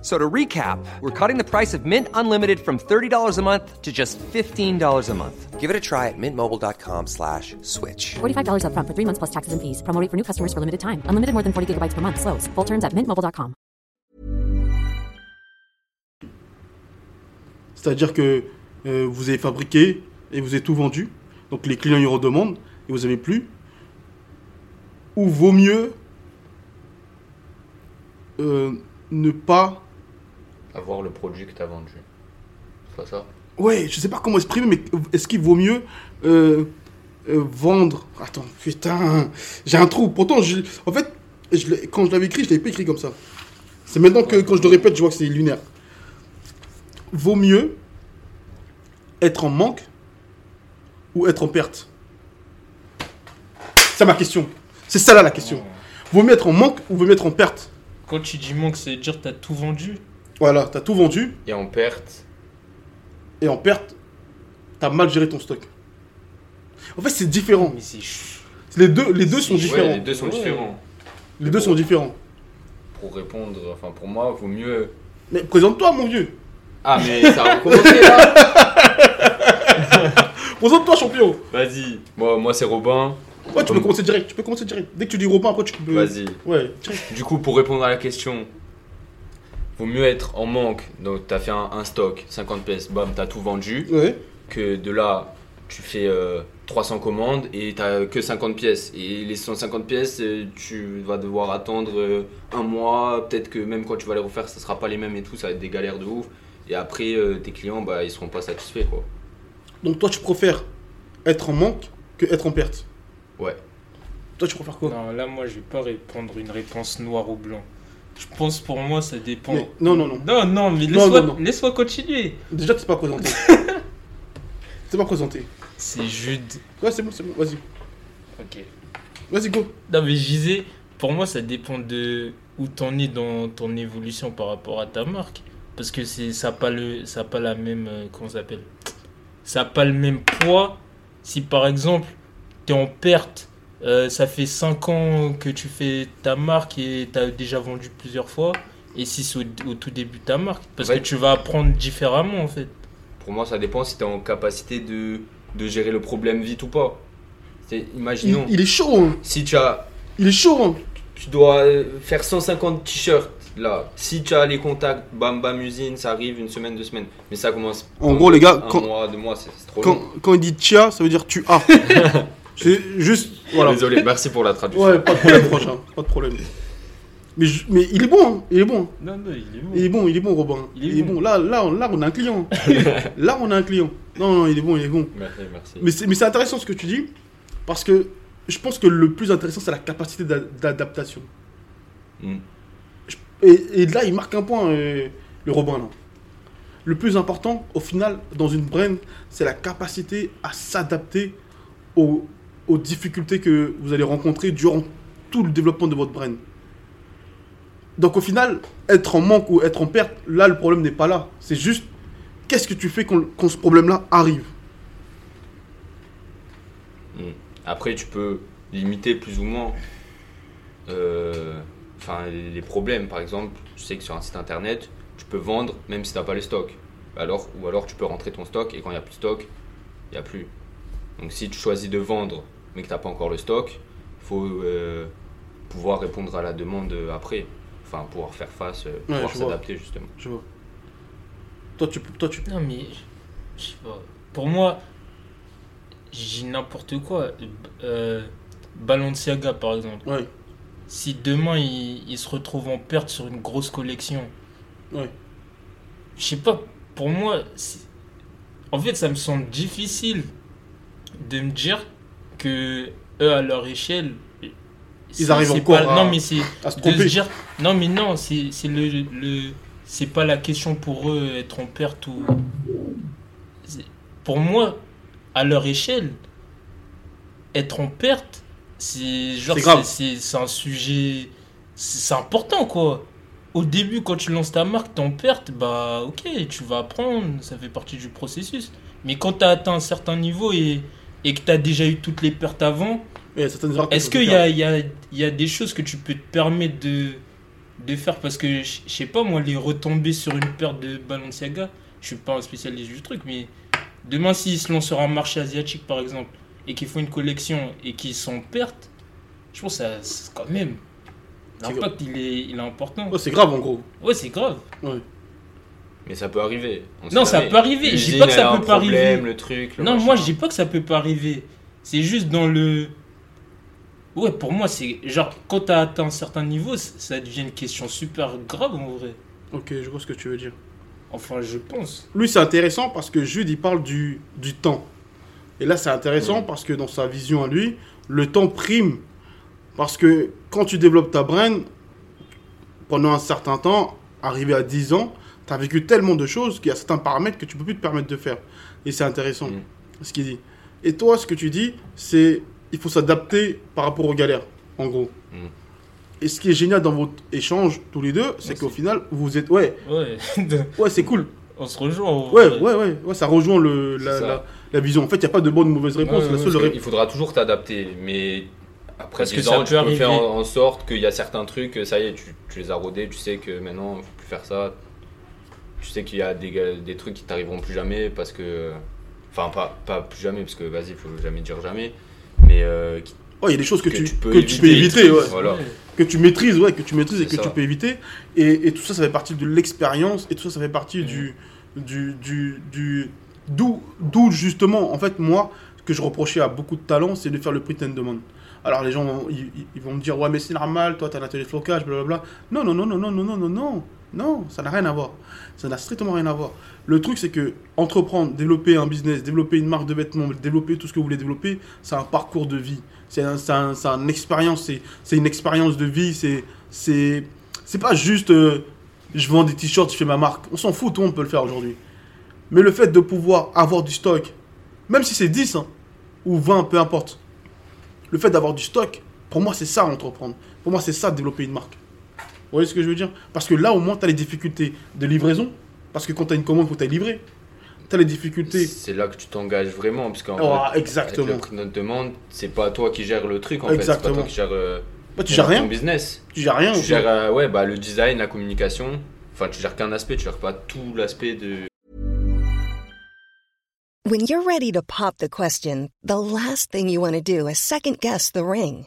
So to recap, we're cutting the price of Mint Unlimited from $30 a month to just $15 a month. Give it a try at mintmobile.com slash switch. $45 upfront for three months plus taxes and fees. Promo rate for new customers for limited time. Unlimited more than 40 gigabytes per month. Slows. Full terms at mintmobile.com. C'est-à-dire que euh, vous avez fabriqué et vous avez tout vendu. Donc les clients y redemandent et vous n'avez plus. Ou vaut mieux euh, ne pas Avoir le produit que tu as vendu. C'est pas ça? Ouais, je sais pas comment exprimer, mais est-ce qu'il vaut mieux euh, euh, vendre? Attends, putain, j'ai un trou. Pourtant, je- en fait, je quand je l'avais écrit, je l'avais pas écrit comme ça. C'est maintenant que quand je le répète, je vois que c'est lunaire. Vaut mieux être en manque ou être en perte? C'est ma question. C'est ça là la question. Vaut mieux être en manque ou vaut mieux être en perte? Quand tu dis manque, veut dire que t'as tout vendu? Voilà, t'as tout vendu Et en perte, et en perte, t'as mal géré ton stock. En fait, c'est différent. Mais c'est ch- Les deux, les deux sont ouais, différents. les deux sont Ouais. différents. Les deux sont différents. Pour répondre, enfin pour moi, vaut mieux. Mais présente-toi, mon vieux. Ah, mais ça a recommencé là Présente-toi, champion. Vas-y. Moi, moi c'est Robin. Ouais, tu peux Comme- commencer direct. Tu peux commencer direct. Dès que tu dis Robin, après tu peux. Vas-y. Ouais, direct. Du coup, pour répondre à la question, vaut mieux être en manque. Donc, tu as fait un, un stock, 50 pièces, bam, tu as tout vendu. Ouais. Que de là, tu fais euh, 300 commandes et tu que 50 pièces. Et les 150 pièces, euh, tu vas devoir attendre euh, un mois. Peut-être que même quand tu vas les refaire, ça sera pas les mêmes et tout. Ça va être des galères de ouf. Et après, euh, tes clients, bah, ils seront pas satisfaits, quoi. Donc toi, tu préfères être en manque que être en perte? Ouais. Toi, tu préfères quoi? Non, là, moi, je vais pas répondre une réponse noire ou blanc. Je pense pour moi, ça dépend. Mais- non, non, non. Non, non, mais laisse-moi continuer. Déjà, t'es pas présenté. t'es pas présenté. C'est Jude. Ouais, c'est bon, c'est bon. Vas-y. Ok. Vas-y, go. Non, mais je disais, pour moi, ça dépend de où t'en es dans ton évolution par rapport à ta marque. Parce que c'est, ça n'a pas, le, ça a pas la même. euh, comment ça s'appelle? Ça n'a pas le même poids. Si par exemple, tu es en perte, euh, ça fait 5 ans que tu fais ta marque et tu as déjà vendu plusieurs fois. Et si c'est au, au tout début de ta marque. Parce En que tu vas apprendre différemment en fait. Pour moi, ça dépend si tu es en capacité de, de gérer le problème vite ou pas. C'est- Il, Imaginons, il est chaud, hein. si tu as Il est chaud, hein. tu dois euh, faire 150 t-shirts là. Si tu as les contacts, bam bam usine, ça arrive une semaine, deux semaines. Mais ça commence. En gros, les gars, un quand- mois, deux mois, c'est c'est trop Quand, long. quand il dit tia, ça veut dire tu as. c'est juste. Voilà. Désolé, merci pour la traduction. Ouais, pas de problème, prochain. Pas de problème. Mais, je- mais il est bon, hein. Il est bon. Non, non, il est bon. Il est bon, il est bon, Robin. Il est Il est bon. bon. Là, là, on- là, on a un client. là, on a un client. Non, non, il est bon, il est bon. Merci, merci. Mais c'est, mais c'est intéressant ce que tu dis, parce que je pense que le plus intéressant, c'est la capacité d'a- d'adaptation. Mm. Et, et là, il marque un point, euh, le Robin. Là. Le plus important, au final, dans une brain, c'est la capacité à s'adapter aux, aux difficultés que vous allez rencontrer durant tout le développement de votre brain. Donc au final, être en manque ou être en perte, là, le problème n'est pas là. C'est juste, qu'est-ce que tu fais quand, quand ce problème-là arrive? Mm. Après, tu peux limiter plus ou moins euh, les problèmes. Par exemple, tu sais que sur un site internet, tu peux vendre même si tu n'as pas les stocks. Alors, ou alors tu peux rentrer ton stock et quand il n'y a plus de stock, il n'y a plus. Donc si tu choisis de vendre mais que tu n'as pas encore le stock, il faut euh, pouvoir répondre à la demande euh, après. Enfin, pouvoir faire face, euh, pouvoir s'adapter justement. Je vois. Toi, tu, toi, tu, Non, mais je sais pas. Pour moi, j'ai n'importe quoi. Euh, Balenciaga, par exemple. Ouais, Si demain il, il se retrouve en perte sur une grosse collection, ouais. je sais pas. Pour moi, en fait, ça me semble difficile de me dire que eux, à leur échelle, c'est- arrivent encore pas- à- Non, mais c'est À se de tromper. se dire non mais non c'est c'est le, le c'est pas la question pour eux être en perte ou pour moi, à leur échelle, être en perte, c'est genre C'est grave. c'est- c'est c'est un sujet, c'est important quoi. Au début, quand tu lances ta marque, t'es en perte, bah ok, tu vas apprendre, ça fait partie du processus. Mais quand tu as atteint un certain niveau et, et que tu as déjà eu toutes les pertes avant, est-ce qu'il y a, il y, a, il y a des choses que tu peux te permettre de, de faire? Parce que, je sais pas, moi, les retomber sur une paire de Balenciaga, je suis pas un spécialiste du truc, mais demain, s'ils se lancent sur un marché asiatique, par exemple, et qu'ils font une collection et qu'ils sont en perte, je pense que ça, quand même. L'impact, il est, il est important. Ouais, c'est grave en gros. Ouais, c'est grave. Ouais. Mais ça peut arriver. on Non, ça peut arriver. Je dis pas que ça peut pas problème, arriver. Le truc, le Non, machin. moi je dis pas que ça peut pas arriver. C'est juste dans le. Ouais, pour moi, c'est genre quand t'as atteint un certain niveau, ça devient une question super grave en vrai. Ok, je vois ce que tu veux dire. Enfin, je pense. Lui, c'est intéressant parce que Jude, il parle du, du temps. Et là, c'est intéressant parce que dans sa vision à lui, le temps prime. Parce que quand tu développes ta brain, pendant un certain temps, arrivé à 10 ans, tu as vécu tellement de choses qu'il y a certains paramètres que tu peux plus te permettre de faire. Et c'est intéressant, Mm. ce qu'il dit. Et toi, ce que tu dis, c'est il faut s'adapter par rapport aux galères, en gros. Mm. Et ce qui est génial dans votre échange, tous les deux, c'est qu'au final, vous êtes... Ouais, Ouais, ouais, c'est cool. on se rejoint. Ouais, ouais, ouais, ouais, ça rejoint le, la, C'est ça. la, la vision. En fait, il n'y a pas de bonne ou mauvaise réponse. Ouais, la seule. Il faudra toujours t'adapter, mais après Parce que 10 ça ans, tu peux arriver. faire en, en sorte qu'il y a certains trucs, ça y est, tu, tu les as rodés, tu sais que maintenant, il faut plus faire ça. Tu sais qu'il y a des, des trucs qui t'arriveront plus jamais parce que. Enfin, pas, pas plus jamais, parce que vas-y, il faut jamais dire jamais. Mais euh, qui- Ouais, il y a des choses que, que tu, tu peux que tu peux éviter, éviter, ouais. Voilà. Que tu maîtrises, ouais, que tu maîtrises et que C'est tu ça. peux éviter. Et, et tout ça, ça fait partie de l'expérience et tout ça, ça fait partie Mhm. du, du, du, du, d'où, d'où justement, en fait, moi, ce que je reprochais à beaucoup de talents, c'est de faire le print and demand. Alors les gens, ils- ils vont me dire, ouais, mais c'est normal, toi, t'as un atelier de flocage, blablabla. Non, non, non, non, non, non, non, non, non, non, ça n'a rien à voir. Ça n'a strictement rien à voir. Le truc, c'est que entreprendre, développer un business, développer une marque de vêtements, développer tout ce que vous voulez développer, c'est un parcours de vie. C'est un, un- une expérience, c'est, une expérience de vie. C'est, c'est, c'est pas juste euh, je vends des t-shirts, je fais ma marque. On s'en fout, tout le monde peut le faire aujourd'hui. Mais le fait de pouvoir avoir du stock, même si c'est 10 hein, ou 20, peu importe, le fait d'avoir du stock, pour moi, c'est ça entreprendre. Pour moi, c'est ça développer une marque. Vous voyez ce que je veux dire? Parce que là, au moins, tu as les difficultés de livraison. Parce que quand tu as une commande, il faut que tu livrer. Tu as les difficultés. C'est là que tu t'engages vraiment, parce qu'en Ah, fait, exactement. avec le prix de notre demande, c'est pas toi qui gères le truc en fait, c'est pas Exactement. toi qui gères, euh, Bah, tu gères ton rien. business. Tu gères rien. Tu gères euh, ouais, bah, le design, la communication. Enfin, tu gères qu'un aspect, tu gères pas tout l'aspect de. When you're ready to pop the question, the last thing you want to do is second guess the ring.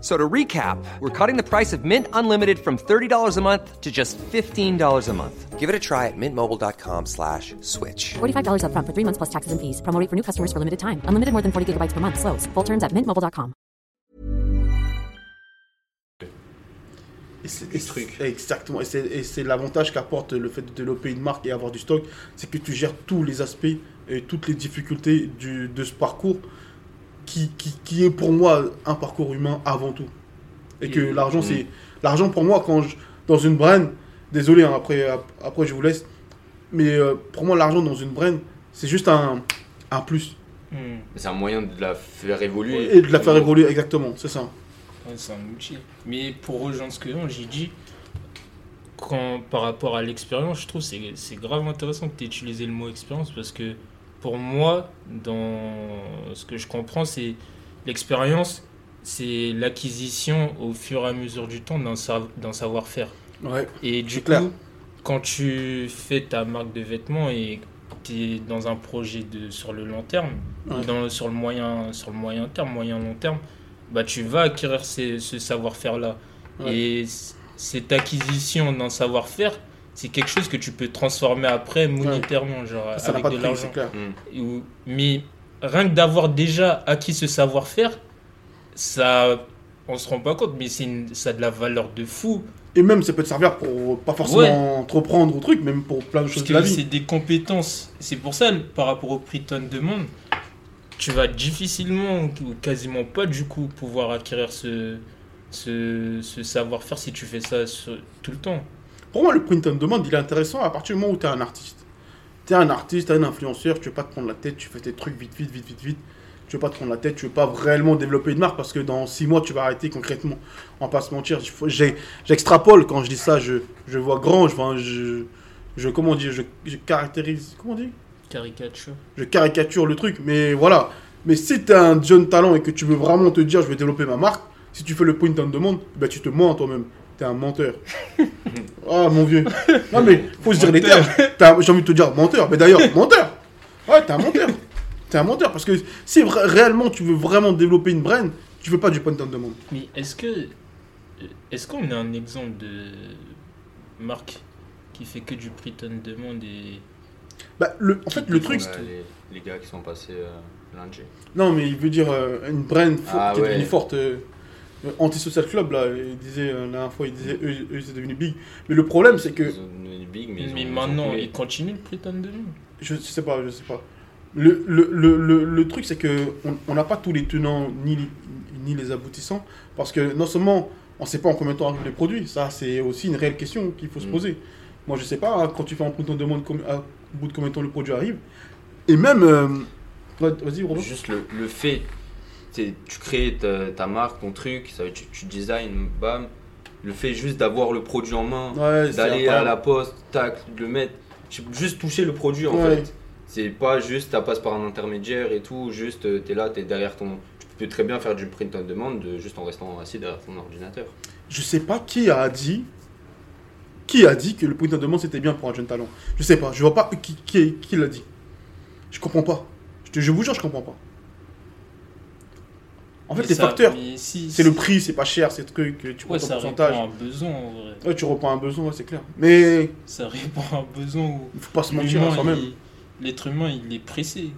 So to recap, we're cutting the price of Mint Unlimited from $30 a month to just $15 a month. Give it a try at mintmobile.com slash switch. $45 upfront for three months plus taxes and fees. Promo rate for new customers for limited time. Unlimited more than 40 gigabytes per month. Slows. Full terms at mintmobile.com. Exactement. Et c'est, et c'est l'avantage qu'apporte le fait de développer une marque et avoir du stock, c'est que tu gères tous les aspects et toutes les difficultés du, de ce parcours qui, qui, qui est pour moi un parcours humain avant tout. Et que l'argent, Mm. c'est. L'argent pour moi, quand je. Dans une brain, désolé, hein, après, ap- après je vous laisse, mais euh, pour moi, l'argent dans une brain, c'est juste un, un plus. Hmm. C'est un moyen de la faire évoluer. Et de la faire évoluer, exactement, c'est ça. Ouais, c'est un outil. Mais pour rejoindre ce que j'ai dit, quand, par rapport à l'expérience, je trouve que c'est- c'est grave intéressant que tu aies utilisé le mot expérience parce que pour moi, dans ce que je comprends, c'est l'expérience, c'est l'acquisition au fur et à mesure du temps d'un sa- savoir-faire. Ouais. Et du coup, clair. quand tu fais ta marque de vêtements et tu es dans un projet de, sur le long terme, ou Ouais. dans, sur, le moyen, sur le moyen terme, moyen-long terme, bah, tu vas acquérir ces- ce savoir-faire-là. Ouais. Et cette acquisition d'un savoir-faire, c'est quelque chose que tu peux transformer après monétairement, genre Ça avec pas de l'argent. Ou- Mais rien que d'avoir déjà acquis ce savoir-faire, ça, on se rend pas compte, mais c'est une- ça a de la valeur de fou. Et même, ça peut te servir pour pas forcément entreprendre ou truc, même pour plein de choses Parce de la que c'est vie. des compétences. C'est pour ça, par rapport au prix tonne de monde, tu vas difficilement ou quasiment pas du coup pouvoir acquérir ce, ce, ce savoir-faire si tu fais ça sur- tout le temps. Pour moi, le print on demand, il est intéressant à partir du moment où tu es un artiste. Tu es un artiste, tu es un influenceur, tu veux pas te prendre la tête, tu fais tes trucs vite, vite, vite, vite, vite. Tu veux pas te prendre la tête, tu veux pas réellement développer une marque parce que dans 6 mois, tu vas arrêter concrètement. On va pas se mentir. J'extrapole quand je dis ça, je, je vois grand, je, enfin, je, je, comment dire, je, je caractérise, comment on dit? Caricature. je caricature le truc, mais voilà. Mais si tu es un jeune talent et que tu veux vraiment te dire je vais développer ma marque, si tu fais le point on demande, ben tu te mens à toi-même. T'es un menteur. ah mon vieux. Non mais faut se dire les termes. J'ai envie de te dire menteur. Mais d'ailleurs, menteur. Ouais, t'es un menteur. T'es un menteur parce que si réellement tu veux vraiment développer une brain, tu fais pas du point on demande. Mais est-ce que est-ce qu'on a un exemple de marque qui fait que du prix tonne de monde et Bah, le, en fait, le truc. Ouais, les, les gars qui sont passés euh, lundi. Non, mais il veut dire euh, une brain fo- Ah, qui est devenue forte. euh, euh, Anti-social club, là, il disait, euh, la dernière fois, il disait, eux, eux, c'est devenu big. Mais le problème, c'est que. Ils ont devenu big, mais, ils ont- mais ils ont maintenant coulé. il continue le prix tonne de monde. Je sais pas, je sais pas. Le, le, le, le, le truc, c'est que on on n'a pas tous les tenants ni, les- ni les aboutissants. Parce que non seulement on ne sait pas en combien de temps arrivent les produits, ça, c'est aussi une réelle question qu'il faut se Mm. poser. Moi, je sais pas, hein, quand tu fais un print on demande à- au bout de combien de temps le produit arrive. Et même. euh, Vas-y. Juste le, le fait, tu crées ta, ta marque, ton truc, ça, tu, tu design, bam. Le fait juste d'avoir le produit en main, Ouais, d'aller à la poste, tac, de le mettre, juste toucher le produit en Ouais. fait. C'est pas juste, ça passe par un intermédiaire et tout, juste euh, t'es là, t'es derrière ton. Tu peux très bien faire du print on demand de- juste en restant assis derrière ton ordinateur. Je sais pas qui a dit. Qui a dit que le print on demande c'était bien pour un jeune talent Je sais pas, je vois pas qui, qui, qui l'a dit. Je comprends pas. Je, te- je vous jure, je comprends pas. En fait, les ça- facteurs, si- c'est le prix, c'est pas cher, c'est truc, tu prends Ouais, ton ça pourcentage. répond à un besoin en vrai. Ouais, tu reprends un besoin, ouais, c'est clair. Mais Ça répond à un besoin où il faut pas se mentir à soi-même. l'être humain il est pressé.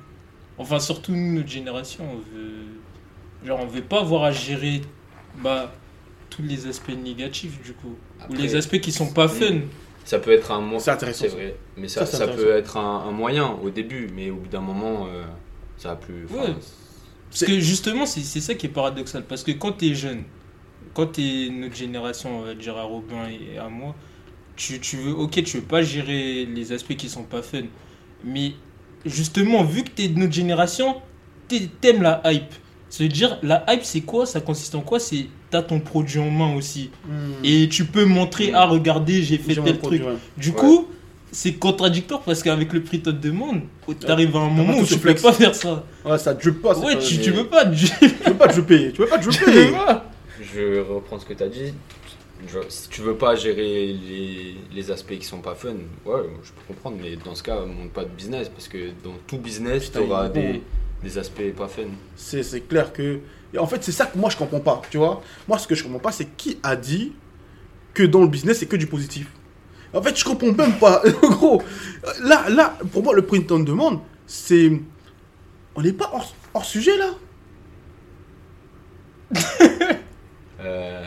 Enfin surtout nous, notre génération, on veut genre on veut pas avoir à gérer bah tous les aspects négatifs du coup ou les aspects qui sont pas fun. Ça peut être un moyen. C'est intéressant, C'est ça. vrai. Mais ça, Ça, peut être un, un moyen au début, mais au bout d'un moment, euh, ça va plus. enfin, Ouais. Parce que justement, c'est c'est ça qui est paradoxal. Parce que quand tu es jeune, quand tu es notre génération, on va dire à Robin et à moi, tu, tu veux, ok, tu veux pas gérer les aspects qui sont pas fun. Mais justement, vu que tu es de notre génération, t'es- t'aimes la hype. Ça veut dire, la hype, c'est quoi? Ça consiste en quoi? C'est t'as ton produit en main aussi. Hmm. Et tu peux montrer, Mm. ah, regardez, j'ai fait tel produit, truc. ouais. Du Ouais. coup, c'est contradictoire parce qu'avec le prix de demande, t'arrives à un moment où tu peux pas faire ça. Ouais, ça jupe pas. Ouais, pas- tu, mais- tu veux pas. Tu Tu veux pas te juper. Tu veux pas te tu. Je reprends ce que tu as dit. Je- Si tu veux pas gérer les, les aspects qui sont pas fun, ouais, je peux comprendre, mais dans ce cas, monte pas de business parce que dans tout business, tu auras des, des aspects pas fun. C'est c'est clair que. Et en fait, c'est ça que moi je comprends pas. Tu vois Moi, ce que je comprends pas, c'est qui a dit que dans le business, c'est que du positif. En fait, je comprends même pas. En gros, là, là, pour moi, le print on demande, c'est. On n'est pas hors, hors sujet là Euh,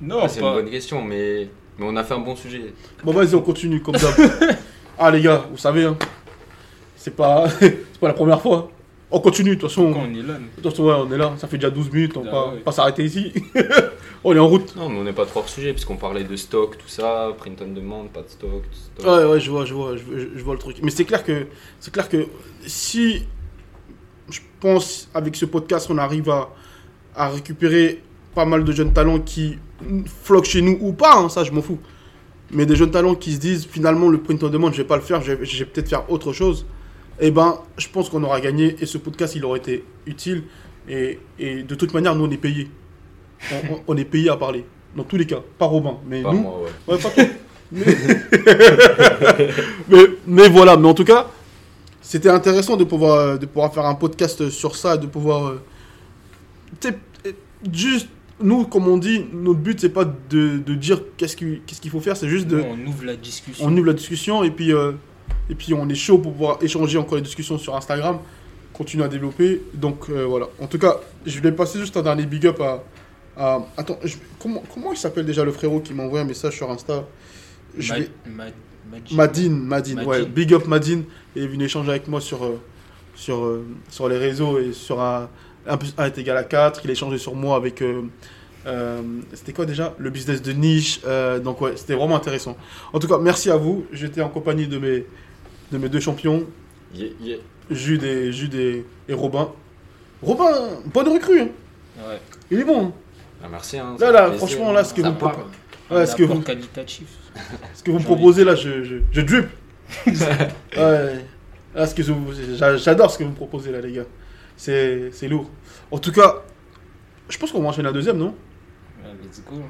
Non, ah, c'est une bonne question, mais, mais on a fait un bon sujet. Bon, vas-y, on continue comme d'hab. ah, les gars, vous savez, hein, c'est pas, c'est pas la première fois. On continue, de toute façon. On est là. De toute façon, ouais, on est là. Ça fait déjà 12 minutes, on va Ah pas, ouais. pas on est en route. Non, mais on n'est pas trop hors sujet, puisqu'on parlait de stock, tout ça, print on demand, pas de stock. stock. Ouais, ouais, je vois, je vois, je, vois le truc. Mais c'est clair que, c'est clair que si, je pense, avec ce podcast, on arrive à, à récupérer pas mal de jeunes talents qui floquent chez nous ou pas, hein, ça, je m'en fous. Mais des jeunes talents qui se disent, finalement, le print on demand, je vais pas le faire, je vais, peut-être faire autre chose. Eh ben, je pense qu'on aura gagné et ce podcast, il aurait été utile. Et, et de toute manière, nous, on est payé. On, on- on est payé à parler. Dans tous les cas. Pas Robin, mais Pas nous. moi, ouais. Ouais, pas toi. Mais... mais, mais voilà, mais en tout cas, c'était intéressant de pouvoir, de pouvoir faire un podcast sur ça, de pouvoir. euh, tu sais, euh, juste, nous, comme on dit, notre but, c'est pas de, de dire qu'est-ce qu'il qu'est-ce qu'il faut faire, c'est juste de. On ouvre la discussion. On ouvre la discussion et puis, euh, et puis on est chaud pour pouvoir échanger encore les discussions sur Instagram, continuer à développer. Donc euh, voilà. En tout cas, je voulais passer juste un dernier big up à. À- attends, je- comment, comment il s'appelle déjà le frérot qui m'a envoyé un message sur Insta je Ma- vais- Ma- Majid. Madine, Madine, ouais, big up Madine. Il est venu échanger avec moi sur, euh, sur, euh, sur les réseaux et sur un, 1 plus 1 est égal à 4. Il a échangé sur moi avec. euh, euh, c'était quoi déjà? Le business de niche. euh, donc ouais, c'était vraiment intéressant. En tout cas, merci à vous. J'étais en compagnie de mes, de mes deux champions, Yeah, yeah. Jude et, Jude et, et Robin. Robin, bonne recrue. hein. Ouais. Il est bon. hein. Ah, merci. Hein, Là, là, plaisir. franchement, là, ce que Ça vous part. proposez- Un Ouais, ce que apport vous, qualitatif. ce que vous me proposez là, je, je, je drip. ouais. Là, ce que vous- j'a- j'adore ce que vous me proposez là, les gars. C'est c'est lourd. En tout cas, je pense qu'on va enchaîner la deuxième, non? Let's go.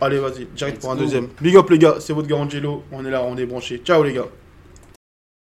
Allez, vas-y, Let's pour un go. deuxième. Big up, les gars, c'est votre gars Angelo. On est là, on est branchés. Ciao, les gars.